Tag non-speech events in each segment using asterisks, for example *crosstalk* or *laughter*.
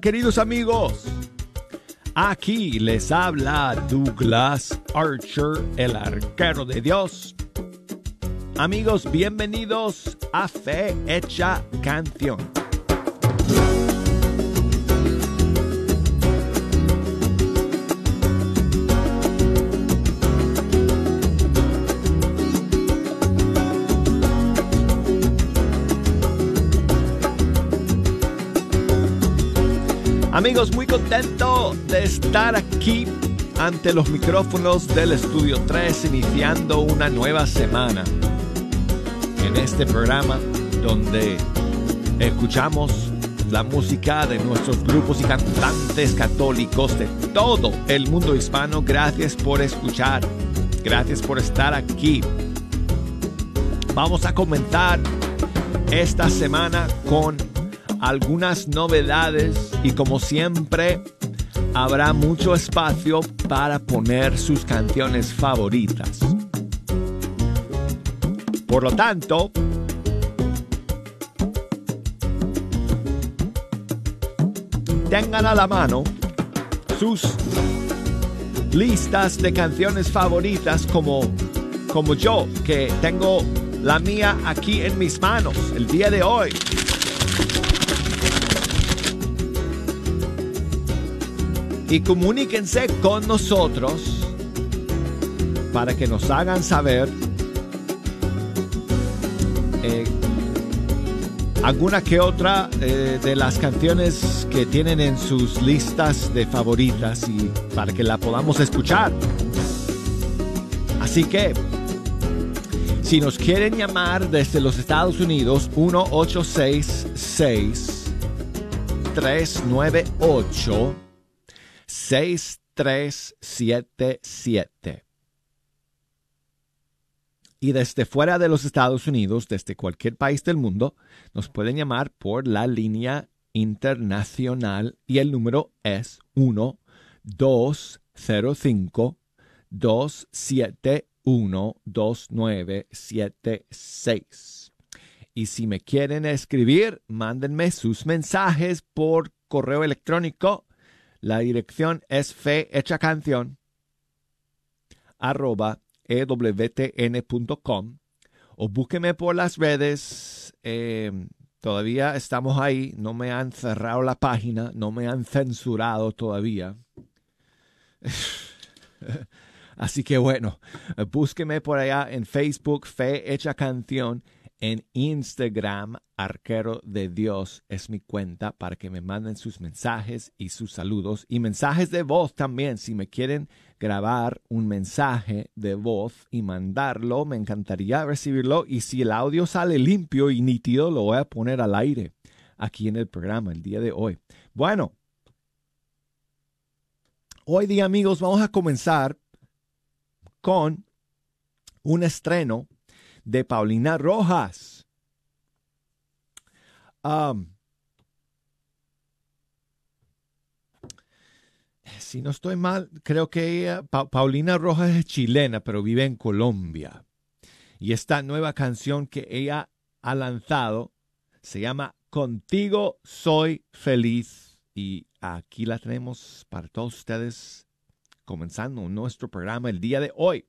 Queridos amigos. Aquí les habla Douglas Archer, el arquero de Dios. Amigos, bienvenidos a Fe Hecha Canción. Amigos, muy contento de estar aquí ante los micrófonos del Estudio 3 iniciando una nueva semana en este programa donde escuchamos la música de nuestros grupos y cantantes católicos de todo el mundo hispano. Gracias por escuchar, gracias por estar aquí. Vamos a comenzar esta semana con algunas novedades y como siempre habrá mucho espacio para poner sus canciones favoritas. Por lo tanto, tengan a la mano sus listas de canciones favoritas como, como yo, que tengo la mía aquí en mis manos el día de hoy. Y comuníquense con nosotros para que nos hagan saber eh, alguna que otra eh, de las canciones que tienen en sus listas de favoritas y para que la podamos escuchar. Así que, si nos quieren llamar desde los Estados Unidos, 1866 398 6377. Y desde fuera de los Estados Unidos, desde cualquier país del mundo, nos pueden llamar por la línea internacional y el número es 1 205 271 2976. Y si me quieren escribir, mándenme sus mensajes por correo electrónico la dirección es fe canción arroba o búsqueme por las redes. Eh, todavía estamos ahí. No me han cerrado la página. No me han censurado todavía. *laughs* Así que bueno, búsqueme por allá en Facebook, Fe Canción en Instagram, Arquero de Dios es mi cuenta para que me manden sus mensajes y sus saludos y mensajes de voz también. Si me quieren grabar un mensaje de voz y mandarlo, me encantaría recibirlo. Y si el audio sale limpio y nítido, lo voy a poner al aire aquí en el programa el día de hoy. Bueno, hoy día amigos vamos a comenzar con un estreno de Paulina Rojas. si no estoy mal, creo que Paulina Rojas es chilena, pero vive en Colombia. Y esta nueva canción que ella ha lanzado se llama Contigo soy feliz. Y aquí la tenemos para todos ustedes, comenzando nuestro programa el día de hoy.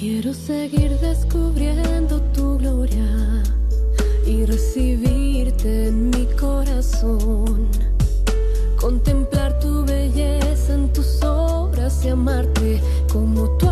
Quiero seguir descubriendo tu gloria y recibirte en mi corazón. Contemplar tu belleza en tus obras y amarte como tú.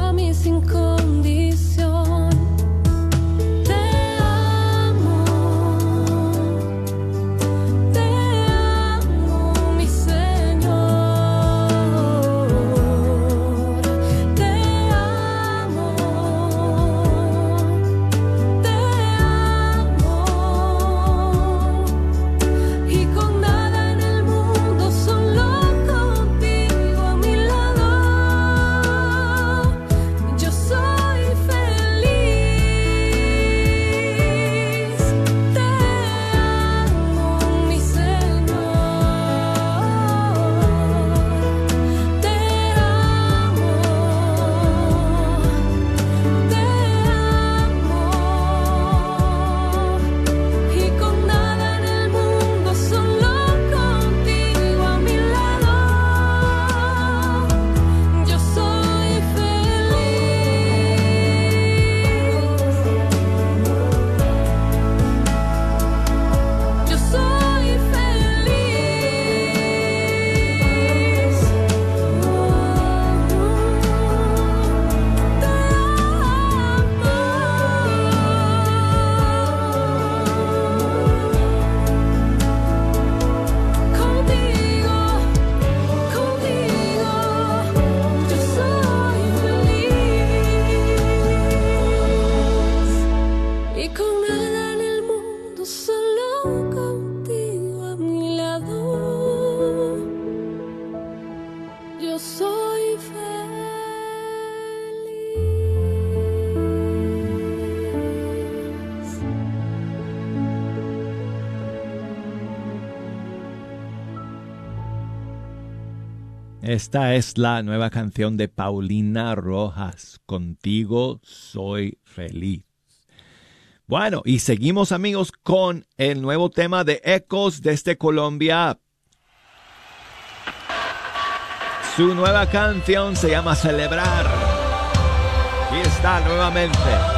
y con nada en el mundo solo contigo a mi lado. Yo soy feliz. Esta es la nueva canción de Paulina Rojas, Contigo soy feliz. Bueno, y seguimos amigos con el nuevo tema de Ecos desde Colombia. Su nueva canción se llama Celebrar. Y está nuevamente.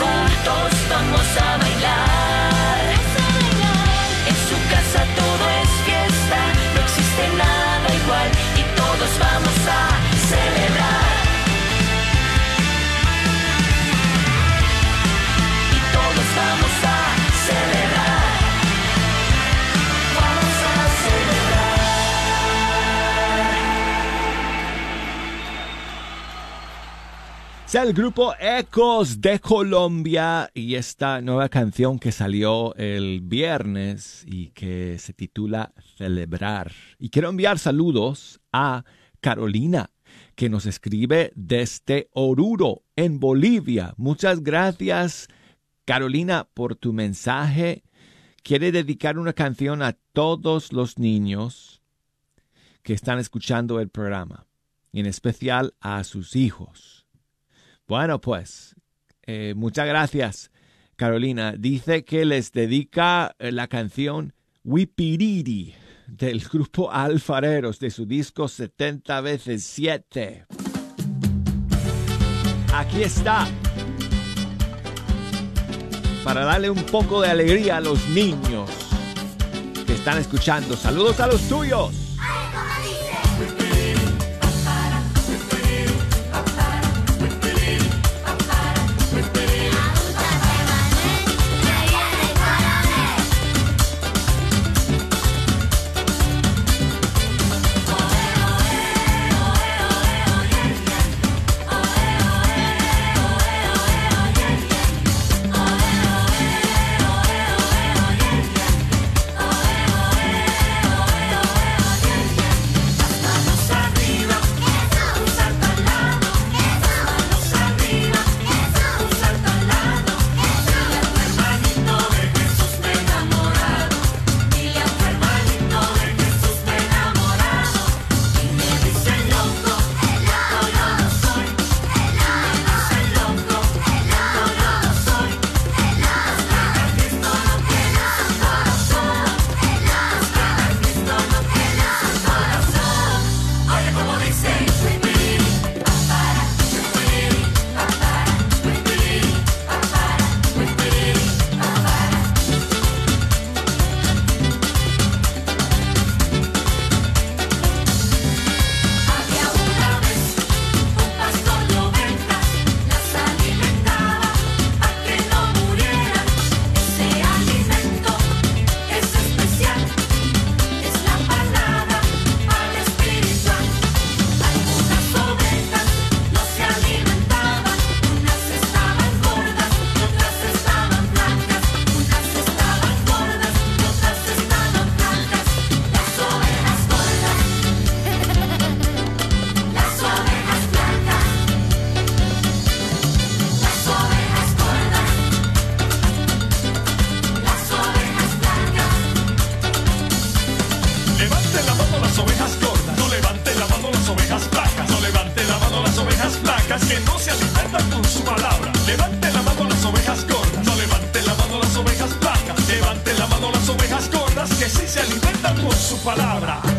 juntos vamos a bailar. Grupo Ecos de Colombia y esta nueva canción que salió el viernes y que se titula Celebrar. Y quiero enviar saludos a Carolina, que nos escribe desde Oruro, en Bolivia. Muchas gracias, Carolina, por tu mensaje. Quiere dedicar una canción a todos los niños que están escuchando el programa, y en especial a sus hijos. Bueno, pues, eh, muchas gracias, Carolina. Dice que les dedica eh, la canción Wipiriri del *laughs* grupo Alfareros de su disco 70 veces 7. Aquí está. Para darle un poco de alegría a los niños que están escuchando. Saludos a los tuyos. Su palabra.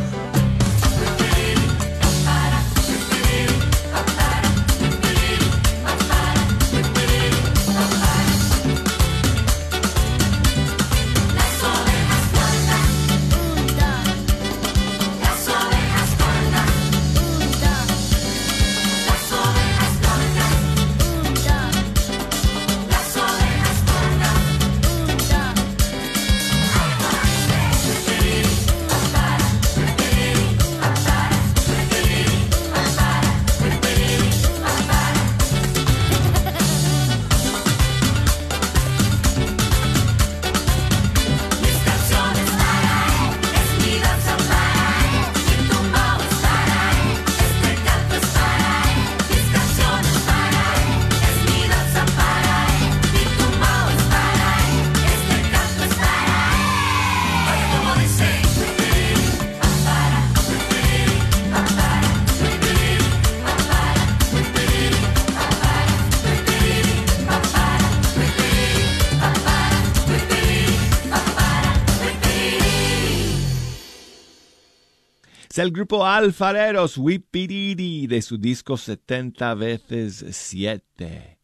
El grupo Alfareros Wipiriri de su disco 70 veces 7.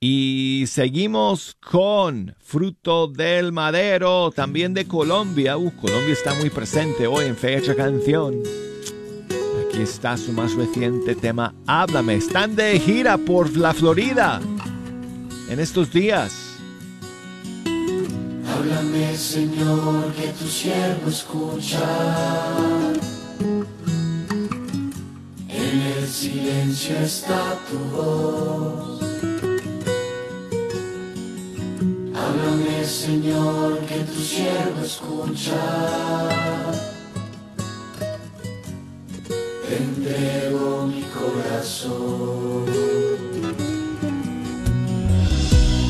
Y seguimos con Fruto del Madero, también de Colombia. Uh, Colombia está muy presente hoy en Fecha Canción. Aquí está su más reciente tema, Háblame. Están de gira por la Florida en estos días. Háblame, Señor, que tu siervo escucha. En el silencio está tu voz. Háblame, Señor, que tu siervo escucha. Entrego mi corazón.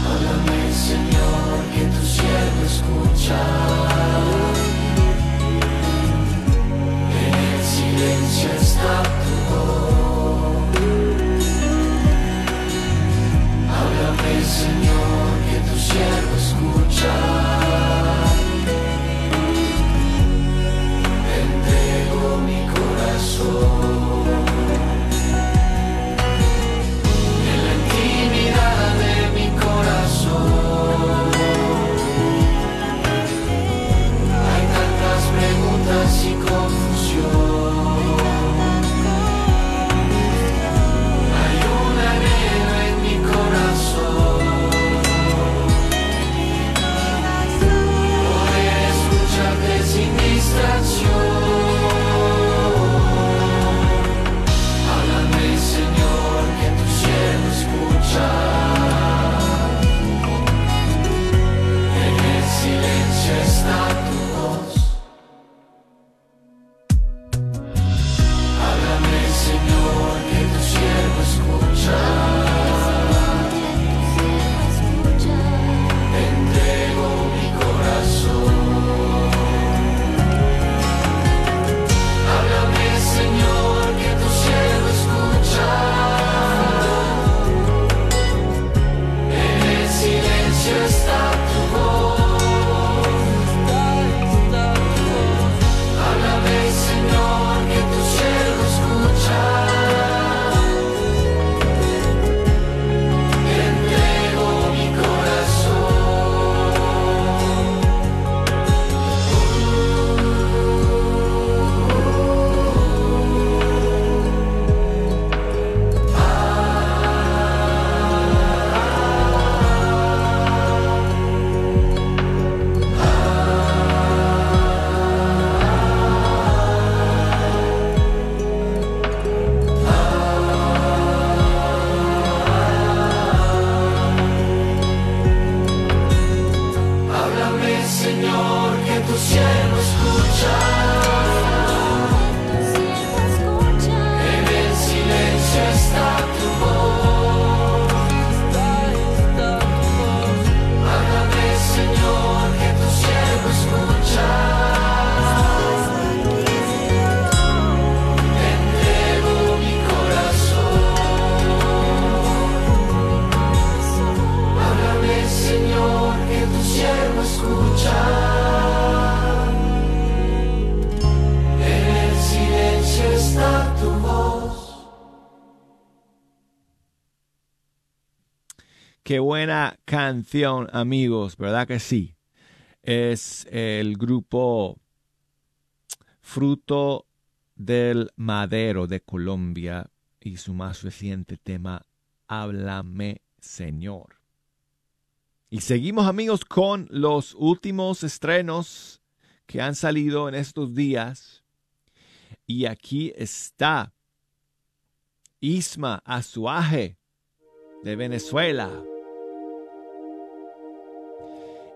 Háblame, Señor, que tu siervo escucha. En el silencio está tu Señor, que tu siervo escucha. Amigos, ¿verdad que sí? Es el grupo Fruto del Madero de Colombia y su más reciente tema, Háblame, Señor. Y seguimos, amigos, con los últimos estrenos que han salido en estos días. Y aquí está Isma Azuaje de Venezuela.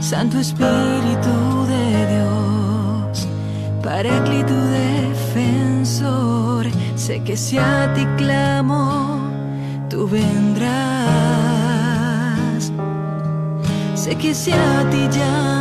Santo Espíritu de Dios, Paráclito defensor, sé que si a ti clamo, tú vendrás. Sé que si a ti llamo,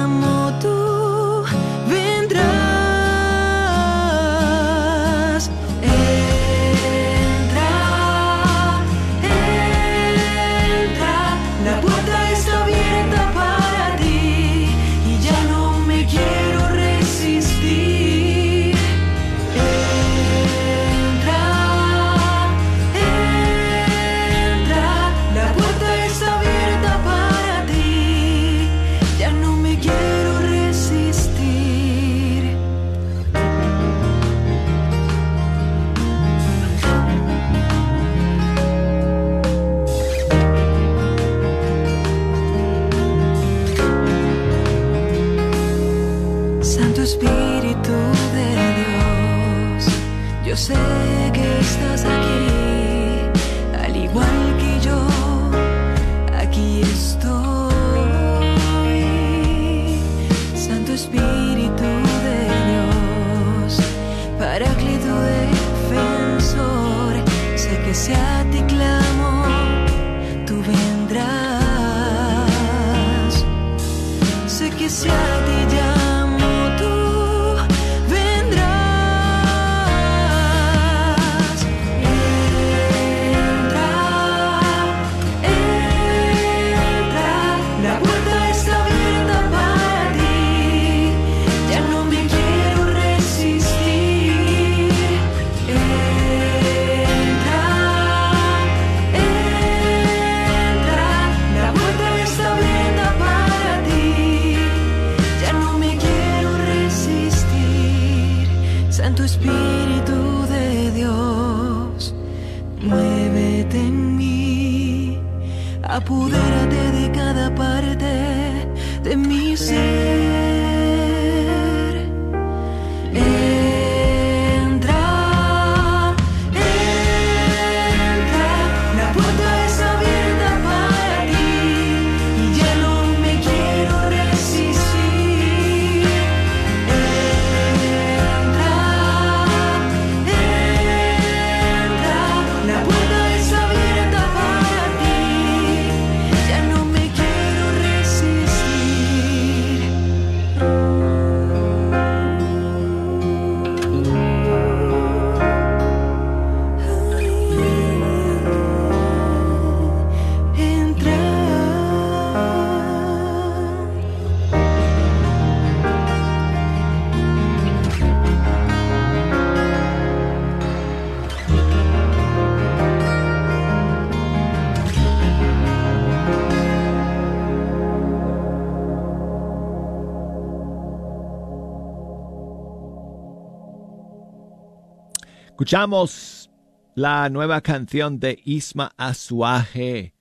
Escuchamos la nueva canción de Isma Azuaje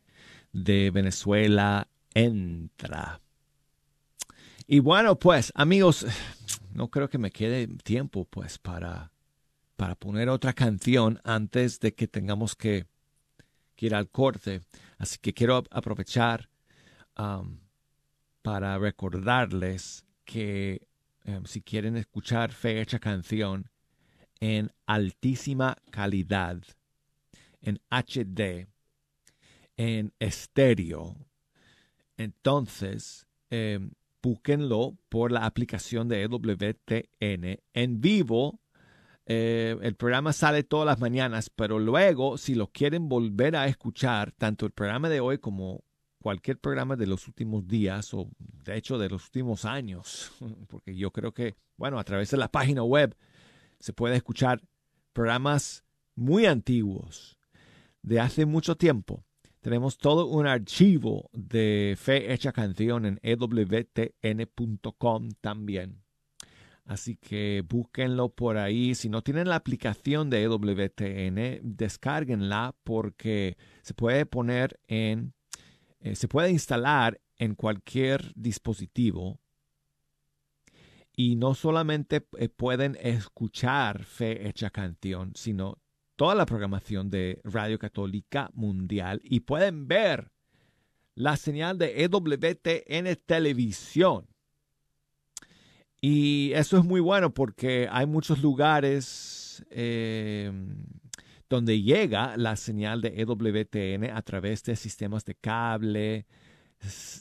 de Venezuela, Entra. Y bueno, pues amigos, no creo que me quede tiempo pues para, para poner otra canción antes de que tengamos que, ir al corte. Así que quiero aprovechar para recordarles que um, si quieren escuchar Fe Hecha Canción, en altísima calidad, en HD, en estéreo. Entonces, eh, búsquenlo por la aplicación de EWTN en vivo. Eh, el programa sale todas las mañanas, pero luego, si lo quieren volver a escuchar, tanto el programa de hoy como cualquier programa de los últimos días o de hecho de los últimos años, *laughs* porque yo creo que, bueno, a través de la página web se puede escuchar programas muy antiguos, de hace mucho tiempo. Tenemos todo un archivo de Fe Hecha Canción en ewtn.com también. Así que búsquenlo por ahí. Si no tienen la aplicación de EWTN, descárguenla porque se puede poner en eh, se puede instalar en cualquier dispositivo y no solamente eh, pueden escuchar Fe Hecha Canción, sino toda la programación de Radio Católica Mundial y pueden ver la señal de EWTN Televisión. Y eso es muy bueno porque hay muchos lugares eh, donde llega la señal de EWTN a través de sistemas de cable,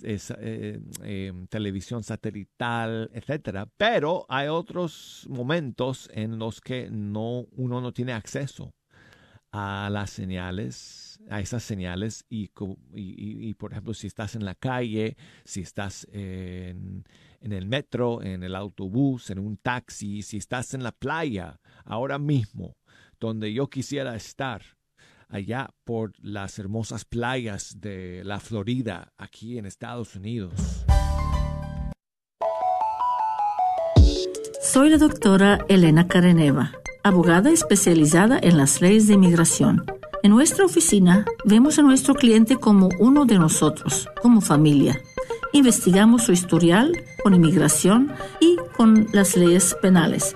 eh, em, televisión satelital, etcétera. Pero hay otros momentos en los que no, uno no tiene acceso a las señales, a esas señales y, por ejemplo si estás en la calle, si estás en el metro, en el autobús, en un taxi, si estás en la playa ahora mismo donde yo quisiera estar, allá por las hermosas playas de la Florida, aquí en Estados Unidos. Soy la doctora Elena Careneva, abogada especializada en las leyes de inmigración. En nuestra oficina vemos a nuestro cliente como uno de nosotros, como familia. Investigamos su historial con inmigración y con las leyes penales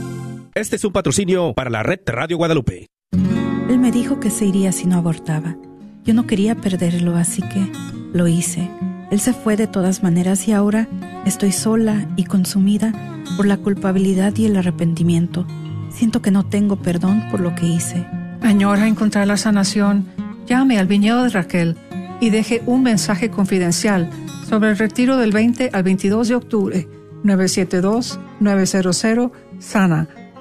Este es un patrocinio para la red Radio Guadalupe. Él me dijo que se iría si no abortaba. Yo no quería perderlo, así que lo hice. Él se fue de todas maneras y ahora estoy sola y consumida por la culpabilidad y el arrepentimiento. Siento que no tengo perdón por lo que hice. Añora encontrar la sanación. Llame al viñedo de Raquel y deje un mensaje confidencial sobre el retiro del 20 al 22 de octubre. 972-900 Sana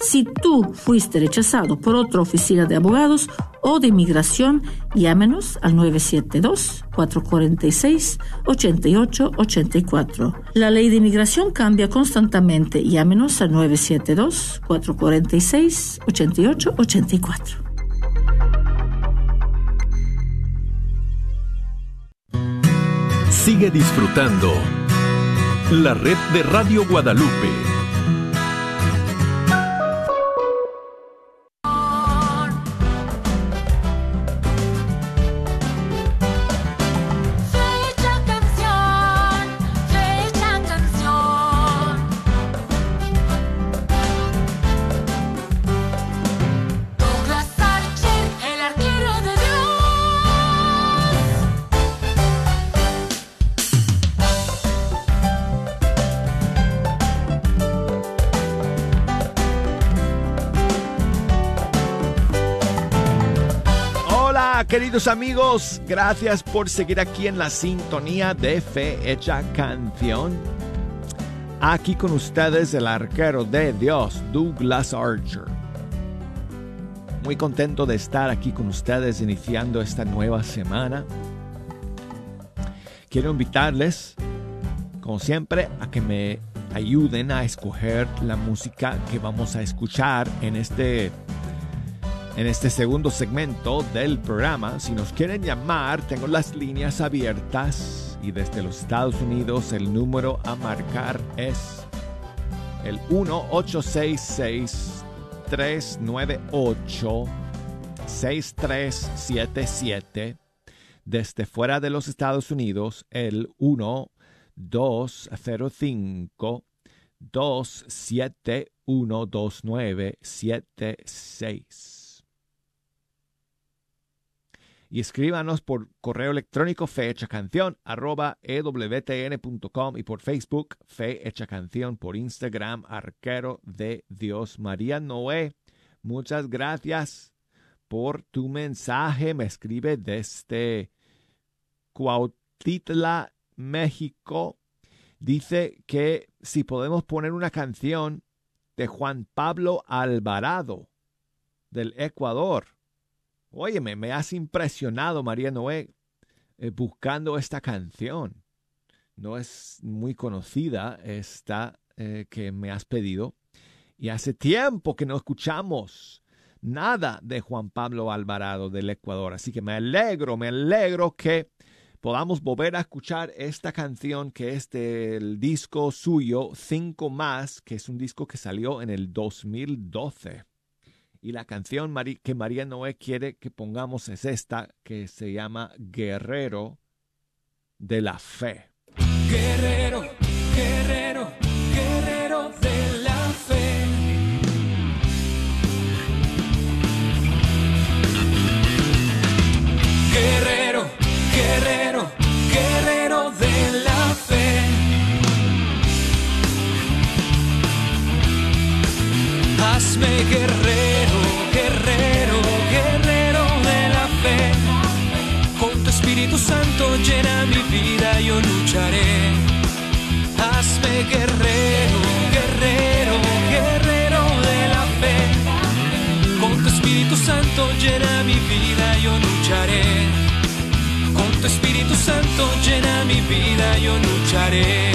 Si tú fuiste rechazado por otra oficina de abogados o de inmigración, llámenos al 972-446-8884. La ley de inmigración cambia constantemente. Llámenos al 972-446-8884. Sigue disfrutando la red de Radio Guadalupe. Amigos, gracias por seguir aquí en la sintonía de Fe Hecha Canción. Aquí con ustedes el arquero de Dios, Douglas Archer. Muy contento de estar aquí con ustedes iniciando esta nueva semana. Quiero invitarles, como siempre, a que me ayuden a escoger la música que vamos a escuchar en este en este segundo segmento del programa. Si nos quieren llamar, tengo las líneas abiertas y desde los Estados Unidos el número a marcar es el 1-866-398-6377. Desde fuera de los Estados Unidos, el 1-205. 2712976 y escríbanos por correo electrónico fehechacanción arroba ewtn.com y por Facebook Fe Hecha Canción, por Instagram Arquero de Dios. María Noé, muchas gracias por tu mensaje. Me escribe desde Cuautitla, México. Dice que si podemos poner una canción de Juan Pablo Alvarado del Ecuador Óyeme, me has impresionado, María Noé, eh, buscando esta canción. No es muy conocida esta eh, que me has pedido. Y hace tiempo que no escuchamos nada de Juan Pablo Alvarado del Ecuador. Así que me alegro, me alegro que podamos volver a escuchar esta canción que es del disco suyo, Cinco Más, que es un disco que salió en el 2012. Y la canción que María Noé quiere que pongamos es esta, que se llama Guerrero de la Fe. Guerrero, guerrero, guerrero de la fe. Guerrero, guerrero, guerrero de la fe. Hazme guerrero Llena mi vida, yo lucharé. Hazme guerrero, guerrero, guerrero de la fe. Con tu Espíritu Santo llena mi vida, yo lucharé. Con tu Espíritu Santo llena mi vida, yo lucharé.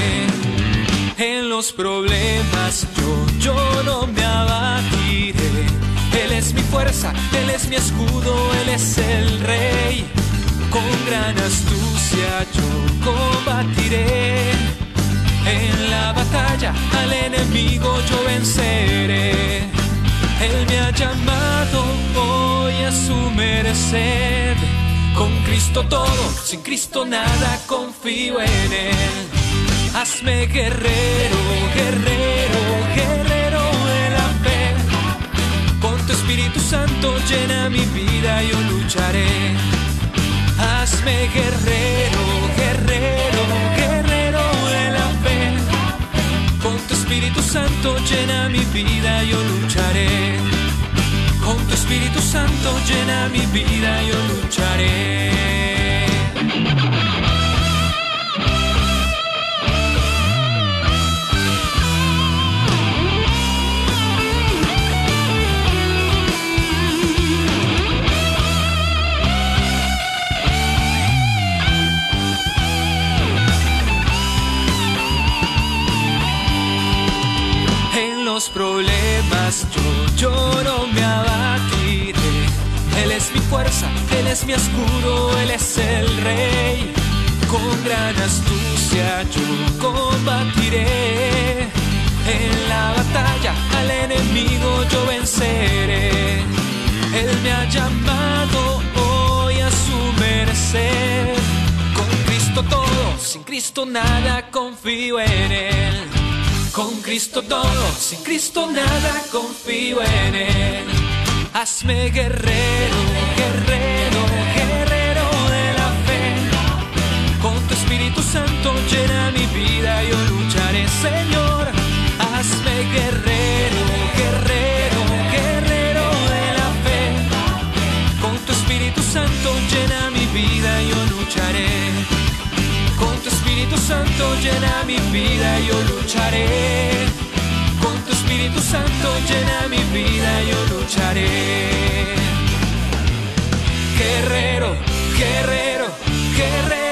En los problemas yo, yo no me abatiré. Él es mi fuerza, Él es mi escudo, Él es el rey con gran astucia yo combatiré. En la batalla al enemigo yo venceré. Él me ha llamado hoy a su merced. Con Cristo todo, sin Cristo nada, confío en Él. Hazme guerrero, guerrero, guerrero de la fe. Con tu Espíritu Santo llena mi vida, yo lucharé Hazme guerrero, guerrero, guerrero de la fe. Con tu Espíritu Santo llena mi vida, yo lucharé. Con tu Espíritu Santo llena mi vida, yo lucharé. Problemas yo, yo no me abatiré. Él es mi fuerza, Él es mi escudo, Él es el rey. Con gran astucia yo combatiré. En la batalla al enemigo yo venceré. Él me ha llamado hoy a su merced. Con Cristo todo, sin Cristo nada, confío en Él. Con Cristo todo, sin Cristo nada, confío en Él. Hazme guerrero, guerrero, guerrero de la fe. Con tu Espíritu Santo llena mi vida, yo lucharé, Señor. Hazme guerrero, guerrero, guerrero de la fe. Con tu Espíritu Santo llena llena mi vida, yo lucharé. Con tu Espíritu Santo llena mi vida, yo lucharé. Guerrero, guerrero, guerrero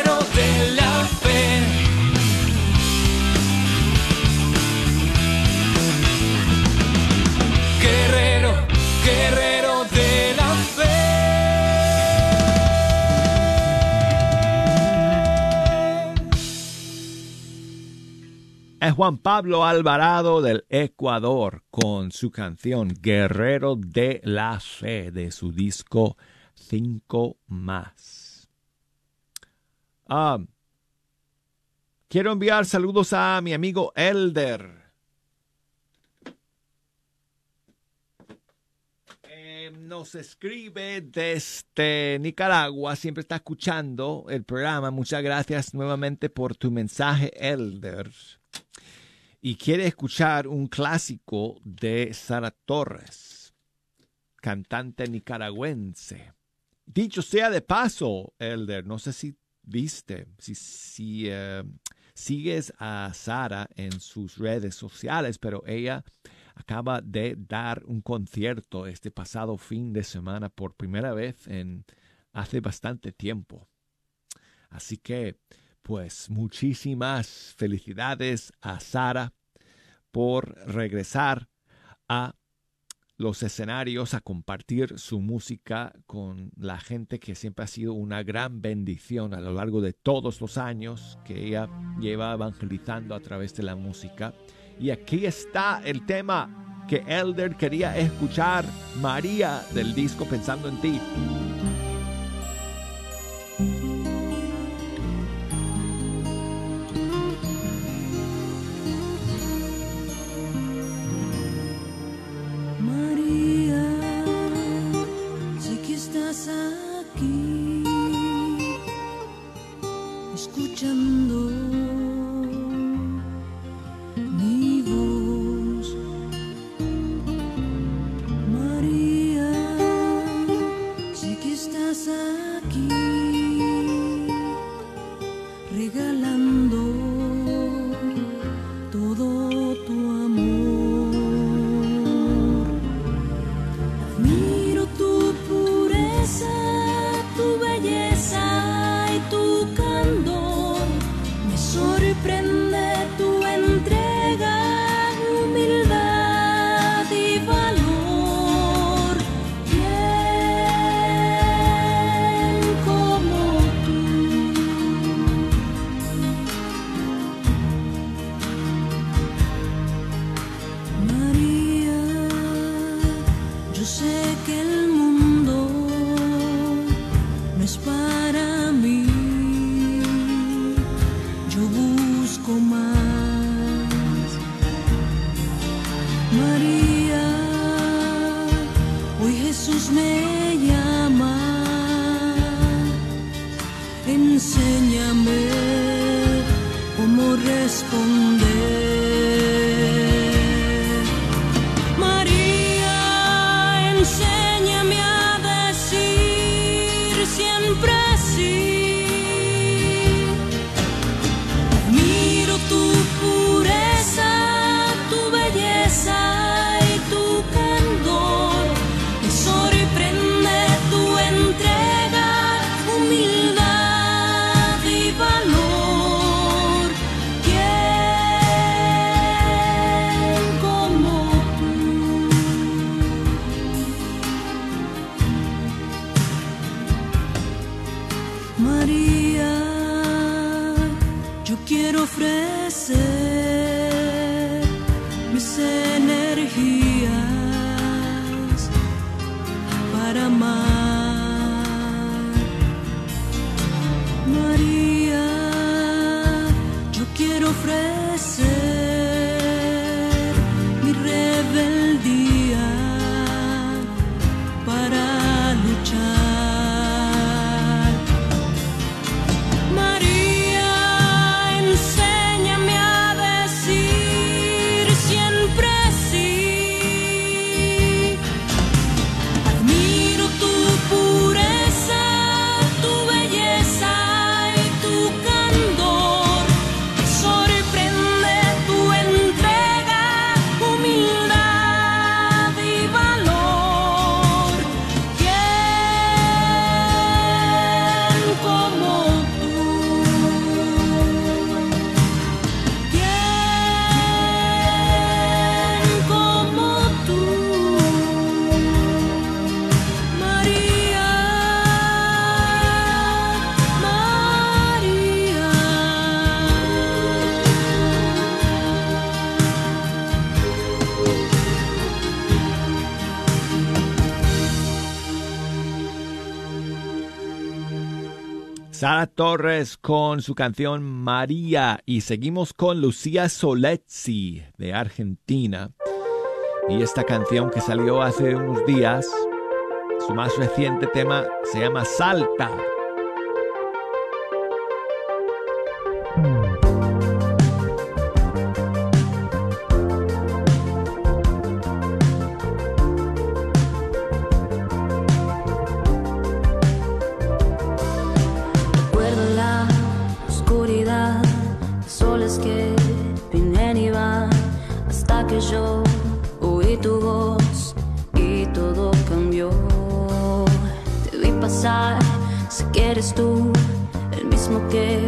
Es Juan Pablo Alvarado del Ecuador con su canción Guerrero de la Fe de su disco 5 más. Ah, quiero enviar saludos a mi amigo Elder. Eh, nos escribe desde Nicaragua, siempre está escuchando el programa. Muchas gracias nuevamente por tu mensaje, Elder y quiere escuchar un clásico de Sara Torres, cantante nicaragüense. Dicho sea de paso, Elder, no sé si viste, si, si eh, sigues a Sara en sus redes sociales, pero ella acaba de dar un concierto este pasado fin de semana por primera vez en hace bastante tiempo. Así que pues muchísimas felicidades a Sara por regresar a los escenarios a compartir su música con la gente que siempre ha sido una gran bendición a lo largo de todos los años que ella lleva evangelizando a través de la música. Y aquí está el tema que Elder quería escuchar, María del disco Pensando en ti. Sara Torres con su canción María y seguimos con Lucía Soletzi de Argentina. Y esta canción que salió hace unos días, su más reciente tema se llama Salta. eres tú, el mismo que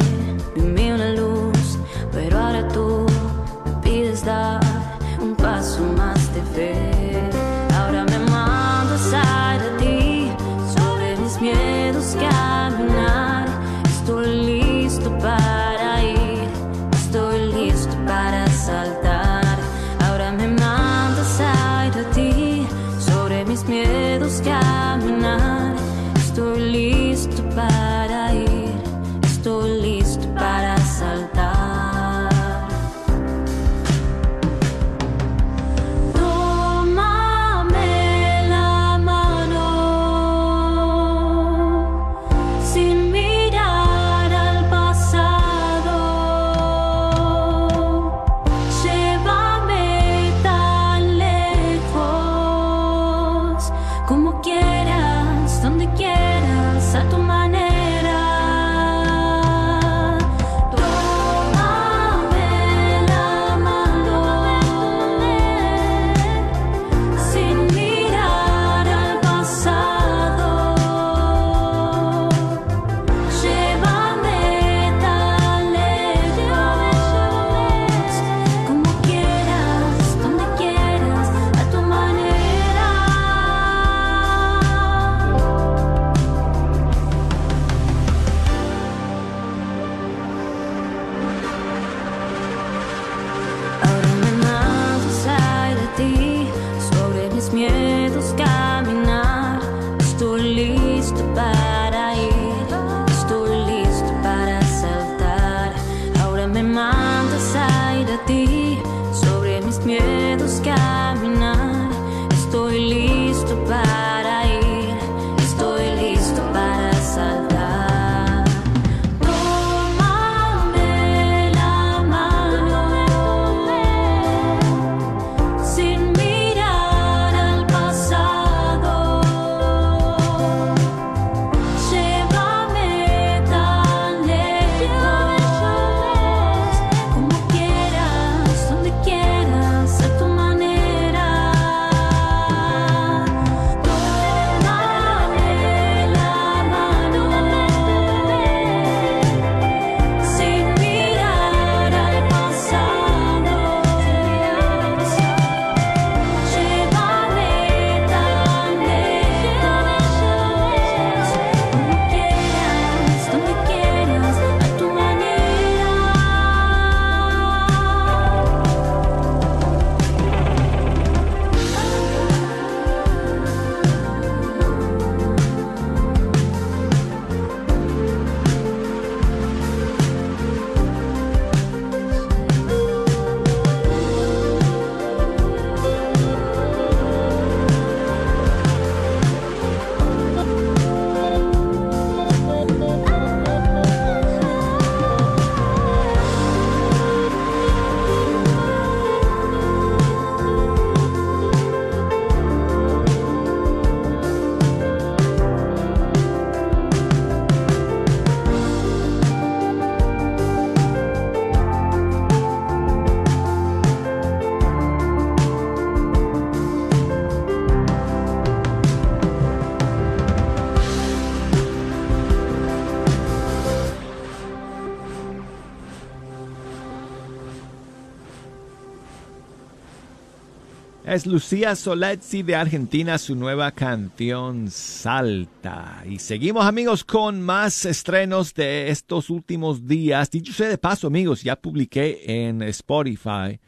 Es Lucía Soletzi de Argentina, su nueva canción Salta. Y seguimos amigos con más estrenos de estos últimos días. Dicho sea de paso amigos, ya publiqué en Spotify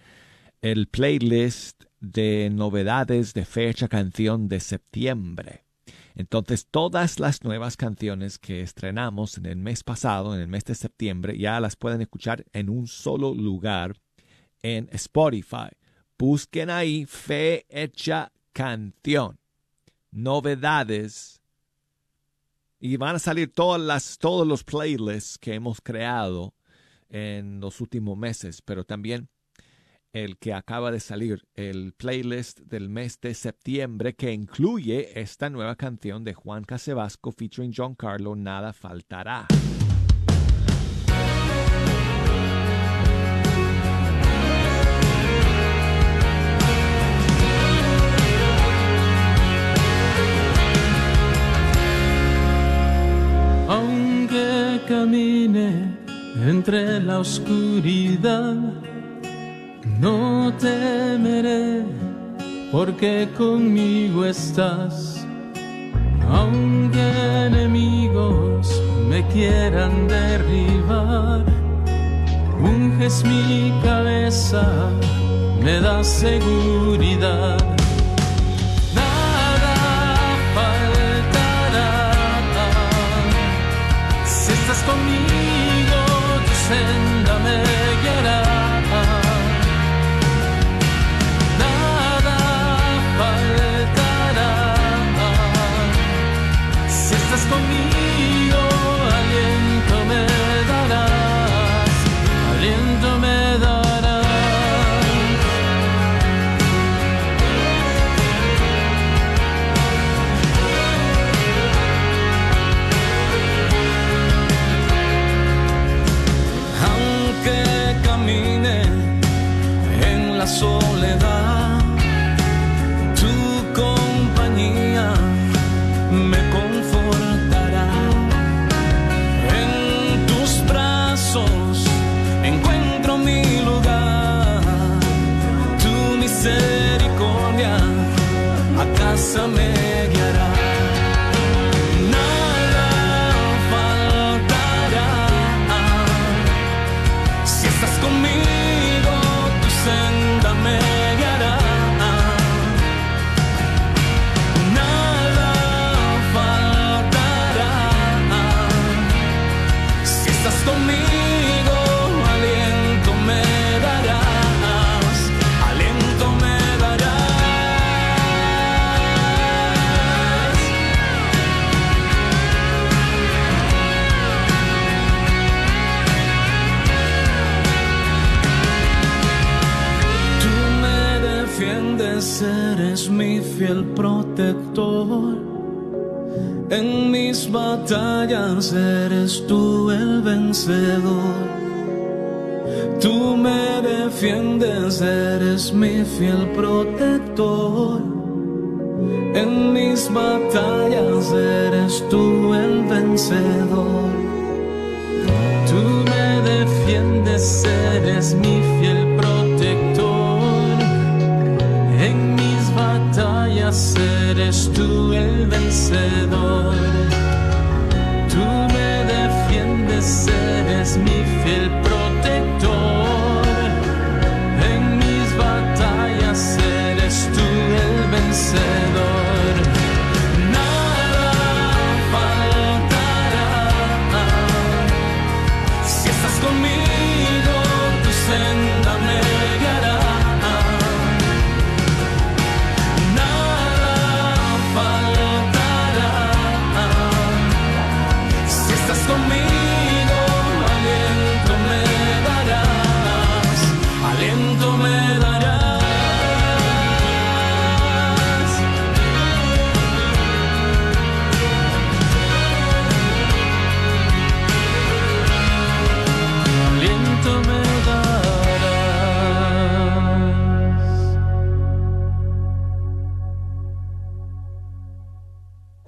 el playlist de novedades de fecha canción de septiembre. Entonces todas las nuevas canciones que estrenamos en el mes pasado, en el mes de septiembre, ya las pueden escuchar en un solo lugar en Spotify. Busquen ahí Fe Hecha Canción. Novedades. Y van a salir todas las, todos los playlists que hemos creado en los últimos meses, pero también el que acaba de salir, el playlist del mes de septiembre que incluye esta nueva canción de Juan Casebasco featuring John Carlo, Nada Faltará. Aunque camine entre la oscuridad, no temeré, porque conmigo estás. Aunque enemigos me quieran derribar, unges mi cabeza, me das seguridad. Estás conmigo, eres tú el vencedor. Tú me defiendes, eres mi fiel protector. En mis batallas eres tú el vencedor. Tú me defiendes, eres mi fiel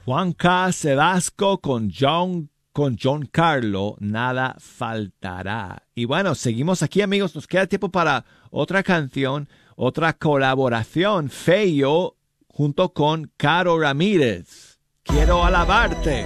Juan K. Con John, con John Carlo, nada faltará. Y bueno, seguimos aquí amigos, nos queda tiempo para otra canción, otra colaboración, Feyo, junto con Caro Ramírez. Quiero alabarte.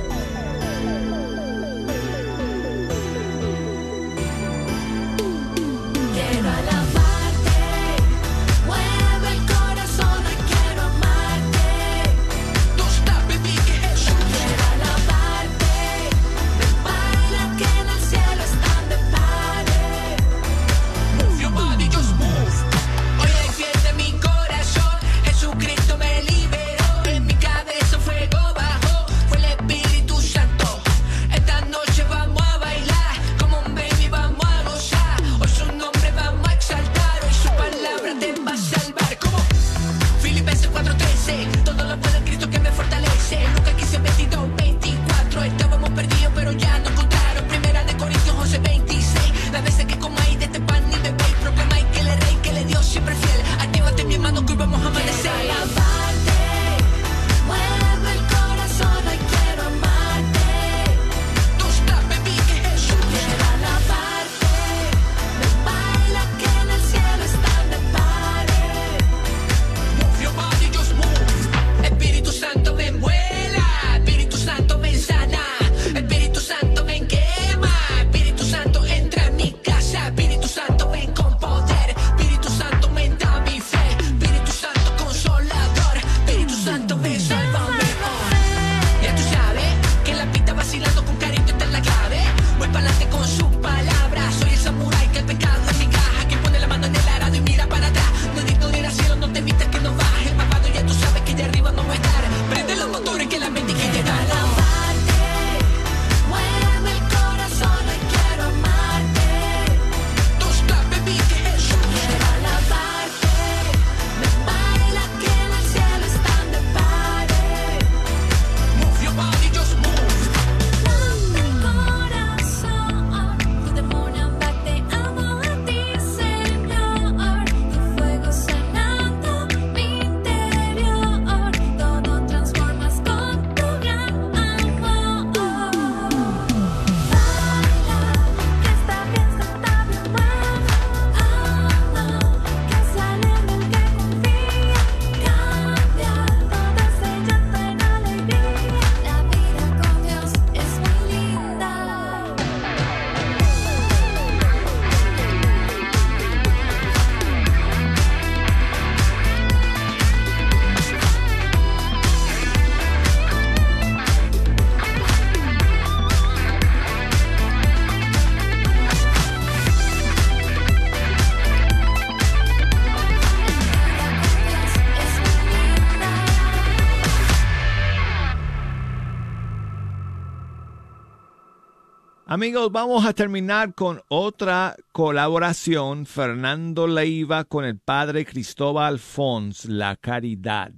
Amigos, vamos a terminar con otra colaboración. Fernando Leiva con el padre Cristóbal Fons, La Caridad.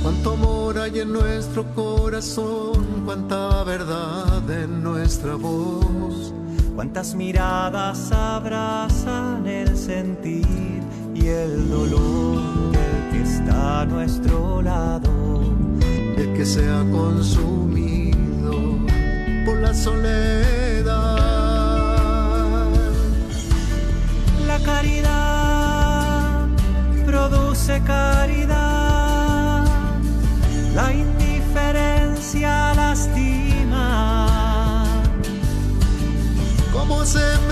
Cuánto amor hay en nuestro corazón, cuánta verdad en nuestra voz Cuántas miradas abrazan el sentir y el dolor del que está a nuestro lado, del que se ha consumido por la soledad. La caridad produce caridad, cómo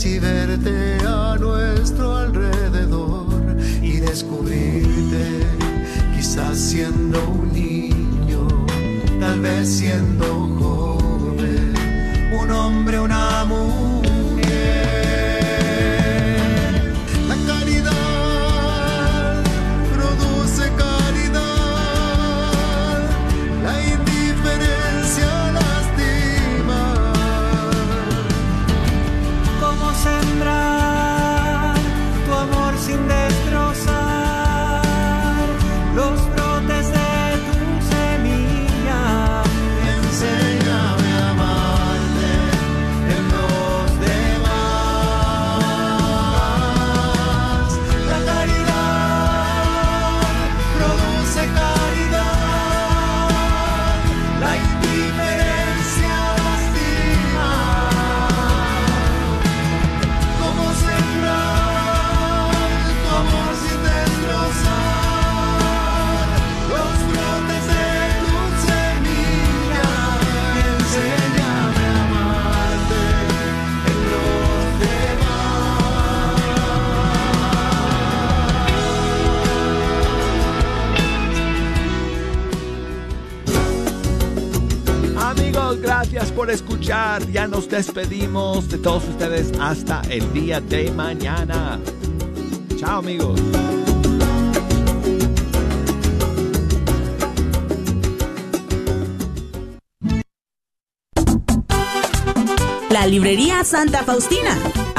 Así verte a nuestro alrededor y descubrirte, quizás siendo un niño, tal vez siendo nos despedimos de todos ustedes hasta el día de mañana. Chao amigos. La librería Santa Faustina.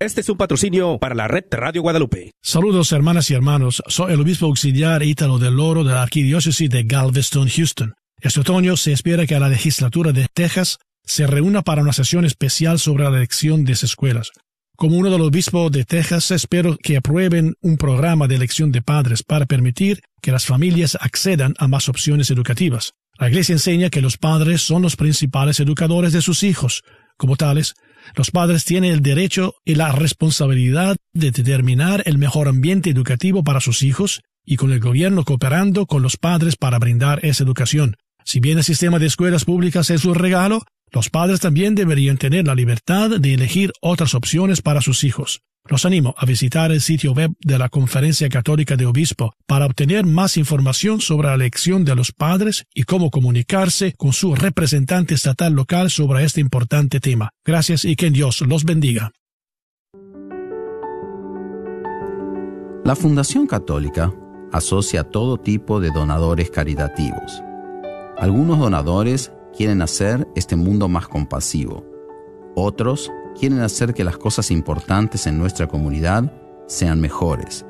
Este es un patrocinio para la red Radio Guadalupe. Saludos hermanas y hermanos, soy el obispo auxiliar Ítalo del Oro de la Arquidiócesis de Galveston, Houston. Este otoño se espera que la legislatura de Texas se reúna para una sesión especial sobre la elección de escuelas. Como uno de los obispos de Texas, espero que aprueben un programa de elección de padres para permitir que las familias accedan a más opciones educativas. La Iglesia enseña que los padres son los principales educadores de sus hijos. Como tales, los padres tienen el derecho y la responsabilidad de determinar el mejor ambiente educativo para sus hijos y con el gobierno cooperando con los padres para brindar esa educación. Si bien el sistema de escuelas públicas es un regalo, Los padres también deberían tener la libertad de elegir otras opciones para sus hijos. Los animo a visitar el sitio web de la Conferencia Católica de Obispo para obtener más información sobre la elección de los padres y cómo comunicarse con su representante estatal local sobre este importante tema. Gracias y que Dios los bendiga. La Fundación Católica asocia todo tipo de donadores caritativos. Algunos donadores quieren hacer este mundo más compasivo. Otros quieren hacer que las cosas importantes en nuestra comunidad sean mejores,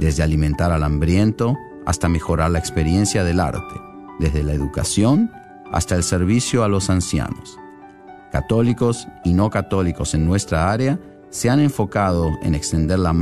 desde alimentar al hambriento hasta mejorar la experiencia del arte, desde la educación hasta el servicio a los ancianos. Católicos y no católicos en nuestra área se han enfocado en extender la mano